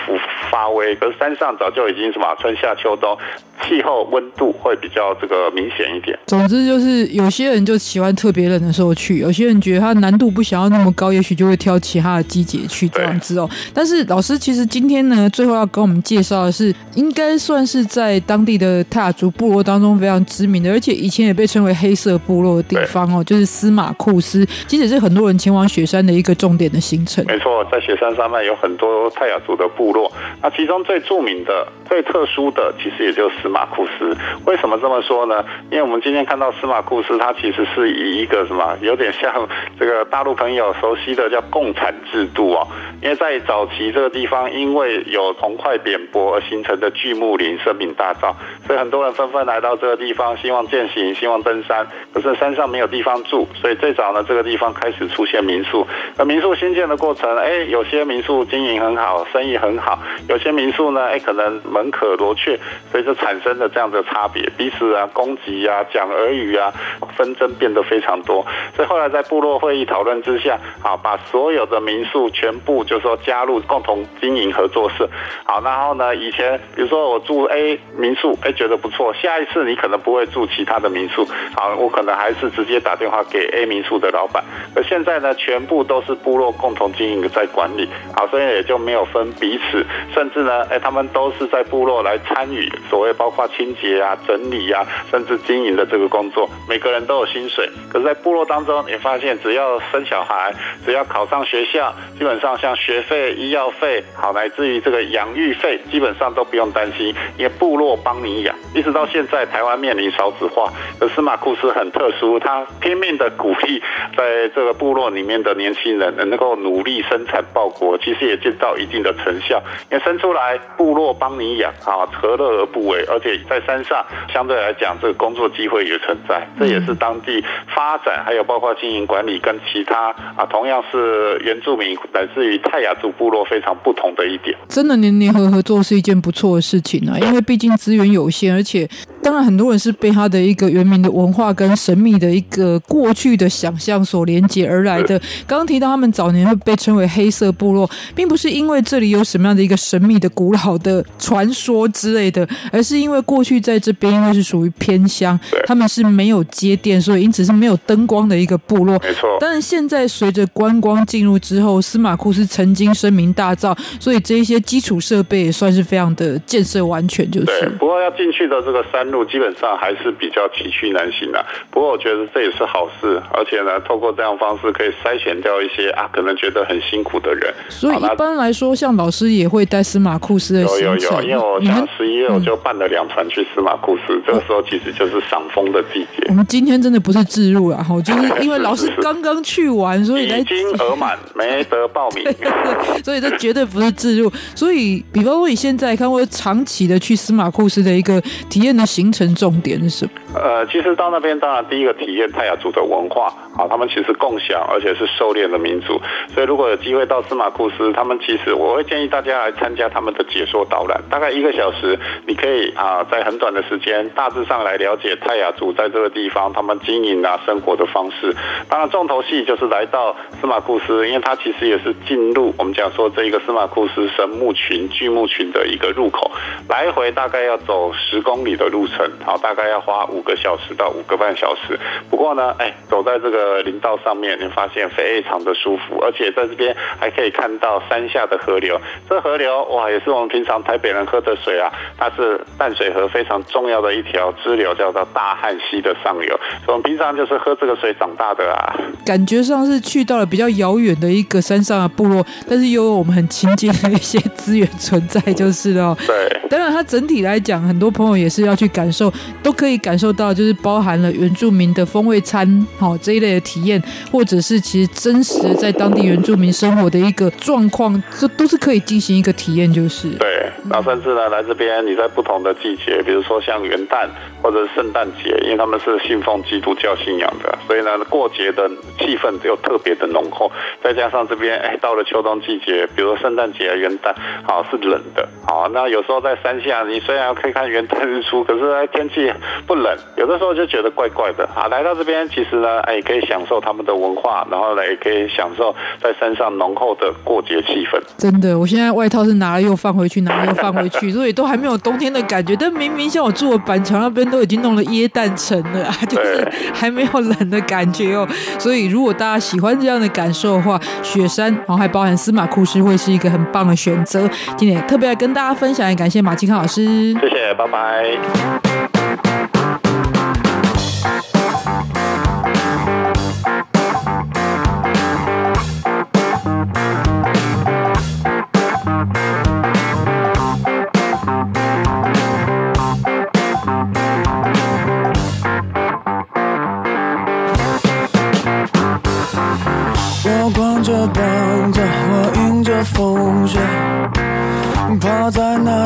发威，可是山上早就已经什么春夏秋冬。气候温度会比较这个明显一点。总之就是有些人就喜欢特别冷的时候去，有些人觉得它难度不想要那么高，也许就会挑其他的季节去这样子哦。但是老师其实今天呢，最后要跟我们介绍的是，应该算是在当地的泰雅族部落当中非常知名的，而且以前也被称为黑色部落的地方哦，就是司马库斯，其实是很多人前往雪山的一个重点的行程。没错，在雪山山脉有很多泰雅族的部落，那其中最著名的、最特殊的，其实也就是。司马库斯为什么这么说呢？因为我们今天看到司马库斯，它其实是以一个什么，有点像这个大陆朋友熟悉的叫共产制度啊。因为在早期这个地方，因为有红桧扁柏而形成的巨木林，声名大噪，所以很多人纷纷来到这个地方，希望健行，希望登山。可是山上没有地方住，所以最早呢，这个地方开始出现民宿。那民宿新建的过程，哎，有些民宿经营很好，生意很好；有些民宿呢，哎，可能门可罗雀，所以就产生了这样的差别，彼此啊攻击啊，讲俄语啊，纷争变得非常多。所以后来在部落会议讨论之下，啊，把所有的民宿全部就说加入共同经营合作社。好，然后呢，以前比如说我住 A 民宿，哎，觉得不错，下一次你可能不会住其他的民宿，好，我可能还是直接打电话给 A 民宿的老板。而现在呢，全部都是部落共同经营在管理，好，所以也就没有分彼此，甚至呢，哎，他们都是在部落来参与所谓包括清洁啊、整理啊，甚至经营的这个工作，每个人都有薪水。可是，在部落当中，你发现只要生小孩，只要考上学校，基本上像学费、医药费，好，乃至于这个养育费，基本上都不用担心，因为部落帮你养。一直到现在，台湾面临少子化，可司马库斯很特殊，他拼命的鼓励在这个部落里面的年轻人能够努力生产报国，其实也见到一定的成效。因为生出来，部落帮你养，啊，何乐而不为？而且在山上相对来讲，这个工作机会也存在，这也是当地发展，还有包括经营管理跟其他啊，同样是原住民乃至于泰雅族部落非常不同的一点。真的黏黏合合作是一件不错的事情啊，因为毕竟资源有限，而且当然很多人是被他的一个原民的文化跟神秘的一个过去的想象所连接而来的。刚刚提到他们早年会被称为黑色部落，并不是因为这里有什么样的一个神秘的古老的传说之类的，而是因为过去在这边因为是属于偏乡，他们是没有接电，所以因此是没有灯光的一个部落。没错。但是现在随着观光进入之后，司马库斯曾经声名大噪，所以这一些基础设备也算是非常的建设完全，就是。对。不过要进去的这个山路基本上还是比较崎岖难行的，不过我觉得这也是好事，而且呢，透过这样方式可以筛选掉一些啊可能觉得很辛苦的人。所以一般来说，像老师也会带司马库斯的行程。有有有，因为我像十一月我就办了两船去司马库斯，嗯，这个时候其实就是赏枫的季节。我们今天真的不是自入了哈，就是因为老师 (laughs) 刚刚去完，所以来。已经额满，没得报名。(laughs) 所以这绝对不是自入。所以，比方说你现在看，那我长期的去司马库斯的一个体验的行程重点是什么？呃，其实到那边，当然第一个体验泰雅族的文化啊，他们其实共享，而且是狩猎的民族。所以如果有机会到司马库斯，他们其实我会建议大家来参加他们的解说导览，大概一个小时，你可以啊，在很短的时间，大致上来了解泰雅族在这个地方他们经营啊生活的方式。当然，重头戏就是来到司马库斯，因为它其实也是进入我们讲说这一个司马库斯神木群巨木群的一个入口，来回大概要走十公里的路程，好，大概要花五。五个小时到五个半小时，不过呢，哎，走在这个林道上面，你发现非常的舒服，而且在这边还可以看到山下的河流。这河流哇，也是我们平常台北人喝的水啊，它是淡水河非常重要的一条支流，叫做大汉溪的上游。所以我们平常就是喝这个水长大的啊。感觉上是去到了比较遥远的一个山上的部落，但是又有我们很亲近的一些资源存在，就是了。对，当然它整体来讲，很多朋友也是要去感受，都可以感受。到就是包含了原住民的风味餐，好这一类的体验，或者是其实真实在当地原住民生活的一个状况，这都是可以进行一个体验，就是对。那甚至呢，来这边你在不同的季节，比如说像元旦或者是圣诞节，因为他们是信奉基督教信仰的，所以呢过节的气氛就特别的浓厚。再加上这边哎，到了秋冬季节，比如说圣诞节啊、元旦，好是冷的，好那有时候在山下，你虽然可以看元旦日出，可是天气不冷。有的时候就觉得怪怪的啊！来到这边，其实呢，哎，可以享受他们的文化，然后呢，也可以享受在山上浓厚的过节气氛。真的，我现在外套是拿了又放回去，拿了又放回去，所以都还没有冬天的感觉。但明明像我住的板桥那边，都已经弄了椰蛋城了，(laughs) 就是还没有冷的感觉哦。所以，如果大家喜欢这样的感受的话，雪山，然后还包含司马库斯，会是一个很棒的选择。今天特别来跟大家分享，也感谢马金康老师，谢谢，拜拜。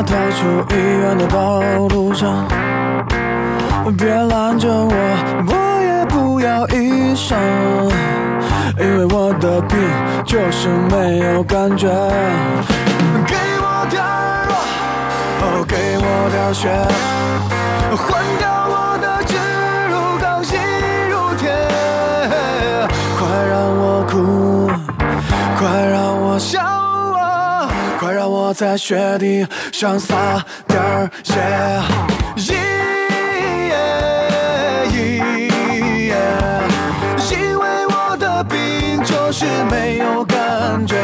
在那条去医院的道路上。别拦着我，我也不要医生，因为我的病就是没有感觉。给我点热，哦，给我点血，换掉我的植入，钢筋如铁。快让我哭，快让我笑，快让我在雪地上撒点血。是没有感觉，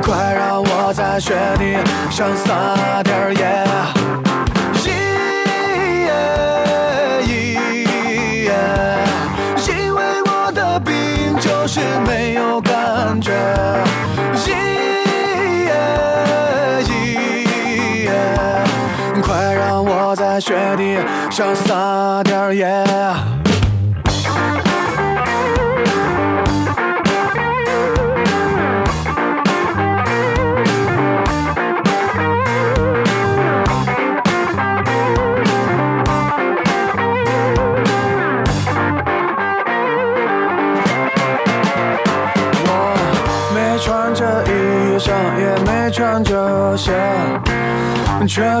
快让我在雪地上撒点野，上撒点盐。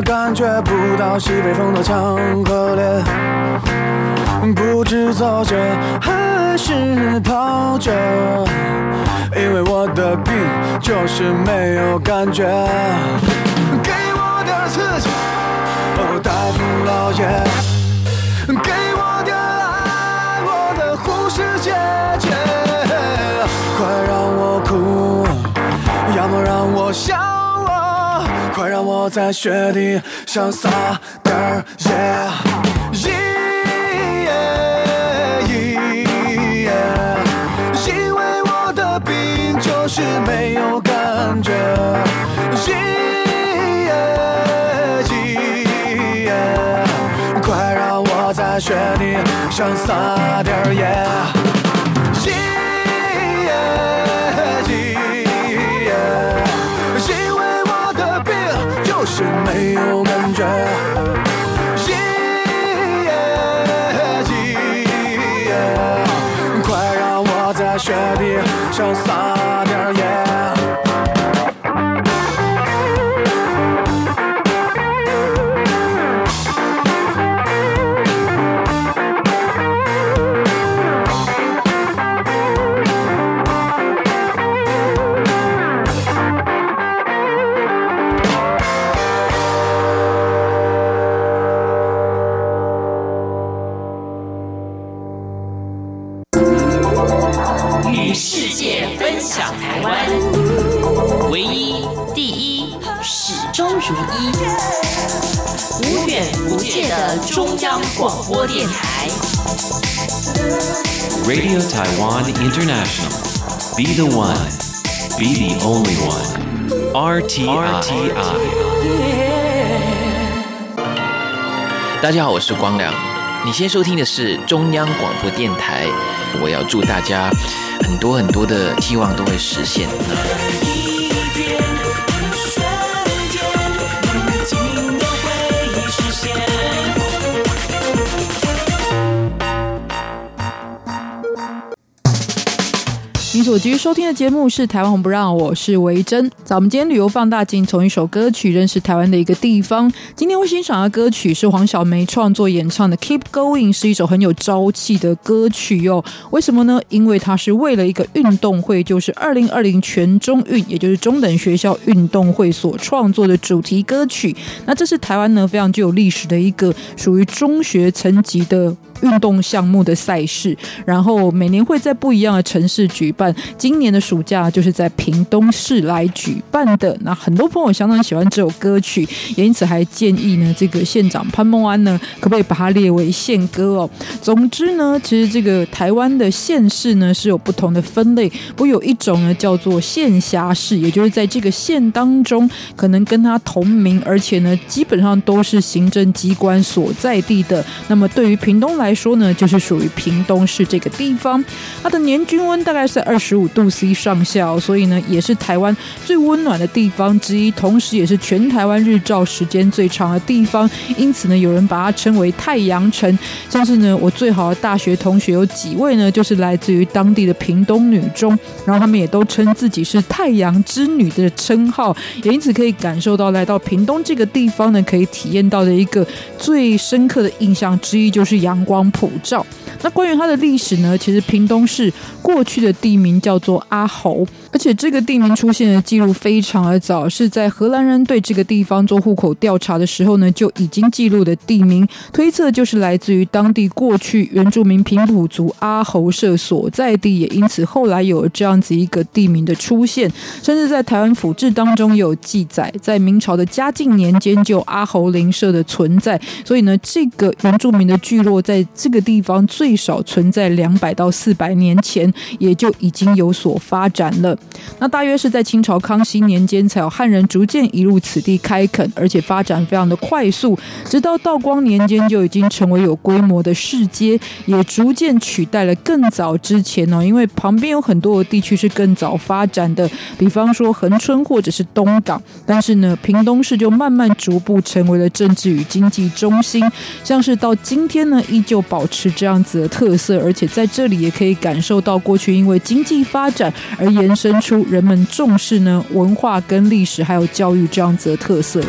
感觉不到西北风的强和烈。不知走着还是跑着，因为我的病就是没有感觉。给我点刺激，哦，大夫老爷，给我点爱，我的护士姐姐，快让我哭，要么让我笑，快让我在雪地潇洒点儿，耶，耶，因为我的病就是没有感觉，耶，耶。快让我在雪地上撒点儿，耶。雪地上撒点盐。Be the one, be the only one. RTI. RTI. 大家好，我是光良。你先收听的是中央广播电台。我要祝大家很多很多的希望都会实现。所继续收听的节目是《台湾红不让》，我是维珍。在我们今天旅游放大镜，从一首歌曲认识台湾的一个地方。今天会欣赏的歌曲是黄小梅创作演唱的《Keep Going》，是一首很有朝气的歌曲哟。为什么呢？因为它是为了一个运动会，就是二零二零全中运，也就是中等学校运动会所创作的主题歌曲。那这是台湾呢非常具有历史的一个属于中学层级的。运动项目的赛事，然后每年会在不一样的城市举办。今年的暑假就是在屏东市来举办的。那很多朋友相当喜欢这首歌曲，也因此还建议呢，这个县长潘孟安呢，可不可以把它列为县歌哦？总之呢，其实这个台湾的县市呢是有不同的分类，不过有一种呢叫做县辖市，也就是在这个县当中，可能跟它同名，而且呢基本上都是行政机关所在地的。那么对于屏东来，来说呢，就是属于屏东市这个地方，它的年均温大概是在二十五度 C 上下，所以呢，也是台湾最温暖的地方之一，同时也是全台湾日照时间最长的地方。因此呢，有人把它称为太阳城。像是呢，我最好的大学同学有几位呢，就是来自于当地的屏东女中，然后他们也都称自己是太阳之女的称号，也因此可以感受到来到屏东这个地方呢，可以体验到的一个最深刻的印象之一，就是阳光。光普照。那关于它的历史呢？其实屏东市过去的地名叫做阿猴，而且这个地名出现的记录非常的早，是在荷兰人对这个地方做户口调查的时候呢，就已经记录的地名，推测就是来自于当地过去原住民平埔族阿猴社所在地，也因此后来有这样子一个地名的出现，甚至在台湾府志当中有记载，在明朝的嘉靖年间就阿猴邻舍的存在，所以呢，这个原住民的聚落在这个地方最少存在两百到四百年前，也就已经有所发展了。那大约是在清朝康熙年间，才有汉人逐渐移入此地开垦，而且发展非常的快速。直到道光年间，就已经成为有规模的市街，也逐渐取代了更早之前哦。因为旁边有很多的地区是更早发展的，比方说恒春或者是东港。但是呢，屏东市就慢慢逐步成为了政治与经济中心，像是到今天呢，依旧保持这样子的特色，而且在这里也可以感受到过去因为经济发展而延伸出人们重视呢文化跟历史还有教育这样子的特色。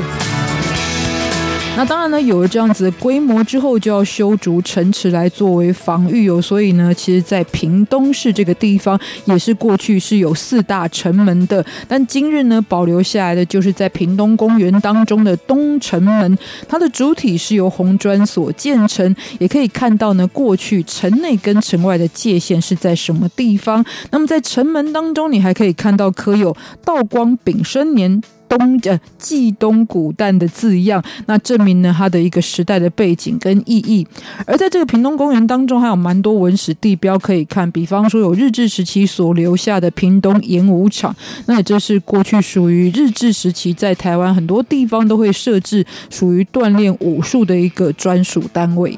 那当然呢，有了这样子的规模之后，就要修筑城池来作为防御哦。所以呢，其实，在屏东市这个地方，也是过去是有四大城门的。但今日呢，保留下来的就是在屏东公园当中的东城门，它的主体是由红砖所建成。也可以看到呢，过去城内跟城外的界限是在什么地方。那么在城门当中，你还可以看到刻有“道光丙申年”。东呃，冀东古诞的字样，那证明呢，它的一个时代的背景跟意义。而在这个屏东公园当中，还有蛮多文史地标可以看，比方说有日治时期所留下的屏东演武场，那也就是过去属于日治时期在台湾很多地方都会设置属于锻炼武术的一个专属单位。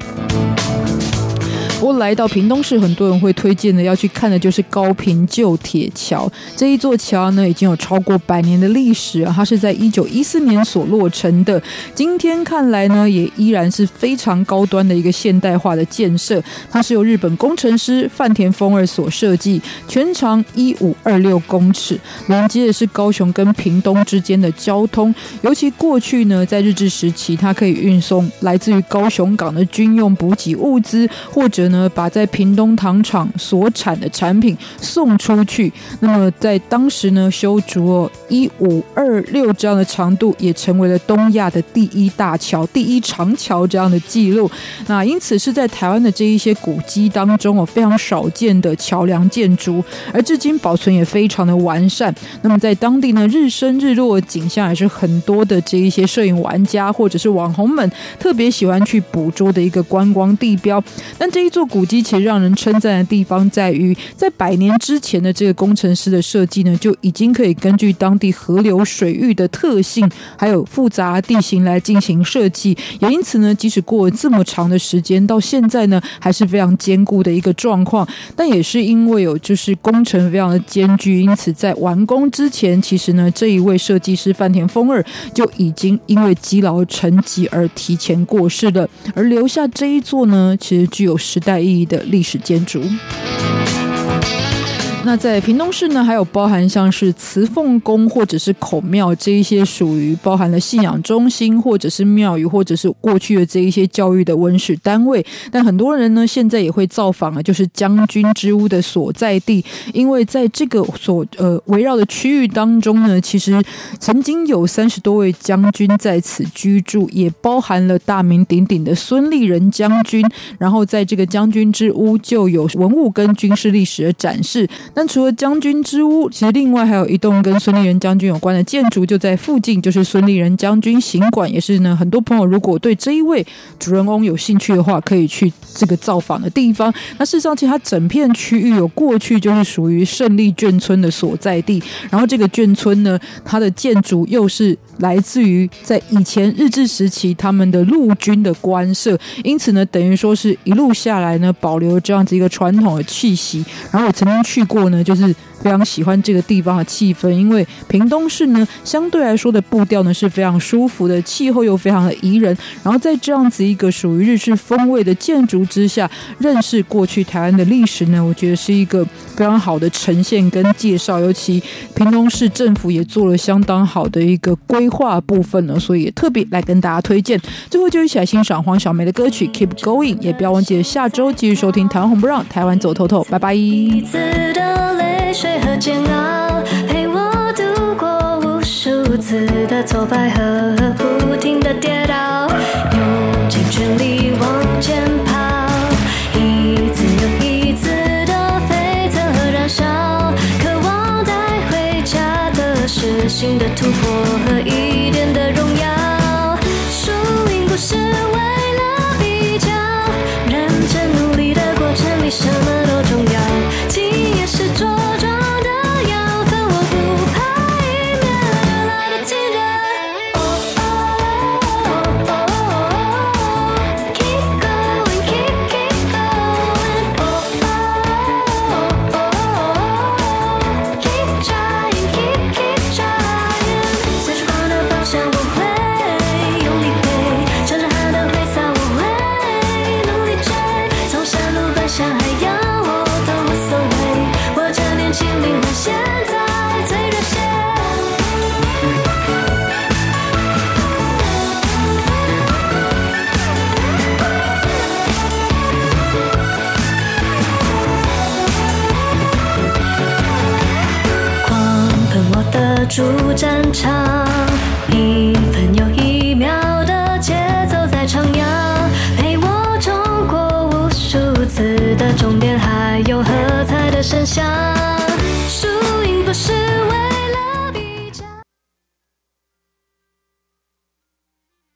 不过来到屏东市，很多人会推荐的要去看的就是高屏旧铁桥。这一座桥呢，已经有超过百年的历史啊，它是在一九一四年所落成的。今天看来呢，也依然是非常高端的一个现代化的建设。它是由日本工程师饭田丰二所设计，全长一五二六公尺，连接的是高雄跟屏东之间的交通。尤其过去呢，在日治时期，它可以运送来自于高雄港的军用补给物资，或者呢，把在屏东糖厂所产的产品送出去。那么在当时呢，修筑哦一五二六这样的长度，也成为了东亚的第一大桥、第一长桥这样的记录。那因此是在台湾的这一些古迹当中哦，非常少见的桥梁建筑，而至今保存也非常的完善。那么在当地呢，日升日落的景象也是很多的这一些摄影玩家或者是网红们特别喜欢去捕捉的一个观光地标。但这一座。古迹其实让人称赞的地方在于，在百年之前的这个工程师的设计呢，就已经可以根据当地河流水域的特性，还有复杂地形来进行设计。也因此呢，即使过了这么长的时间，到现在呢，还是非常坚固的一个状况。但也是因为有就是工程非常的艰巨，因此在完工之前，其实呢，这一位设计师饭田丰二就已经因为积劳成疾而提前过世了，而留下这一座呢，其实具有时代。意义的历史建筑。那在屏东市呢，还有包含像是慈凤宫或者是孔庙这一些属于包含了信仰中心，或者是庙宇，或者是过去的这一些教育的文史单位。但很多人呢，现在也会造访啊，就是将军之屋的所在地，因为在这个所呃围绕的区域当中呢，其实曾经有三十多位将军在此居住，也包含了大名鼎鼎的孙立人将军。然后在这个将军之屋就有文物跟军事历史的展示。但除了将军之屋，其实另外还有一栋跟孙立人将军有关的建筑就在附近，就是孙立人将军行馆，也是呢很多朋友如果对这一位主人翁有兴趣的话，可以去这个造访的地方。那事实上，其实它整片区域有过去就是属于胜利眷村的所在地，然后这个眷村呢，它的建筑又是来自于在以前日治时期他们的陆军的官舍，因此呢，等于说是一路下来呢，保留这样子一个传统的气息。然后我曾经去过。呢，就是非常喜欢这个地方的气氛，因为屏东市呢，相对来说的步调呢是非常舒服的，气候又非常的宜人。然后在这样子一个属于日式风味的建筑之下，认识过去台湾的历史呢，我觉得是一个非常好的呈现跟介绍。尤其屏东市政府也做了相当好的一个规划部分呢，所以也特别来跟大家推荐。最后就一起来欣赏黄小梅的歌曲《Keep Going》，也不要忘记下周继续收听《台湾红不让》，台湾走透透，拜拜。泪水和煎熬，陪我度过无数次的挫败和不停的跌倒，用尽全力往前跑，一次又一次的飞腾和燃烧，渴望带回家的是新的突破和一点的荣耀。输赢不是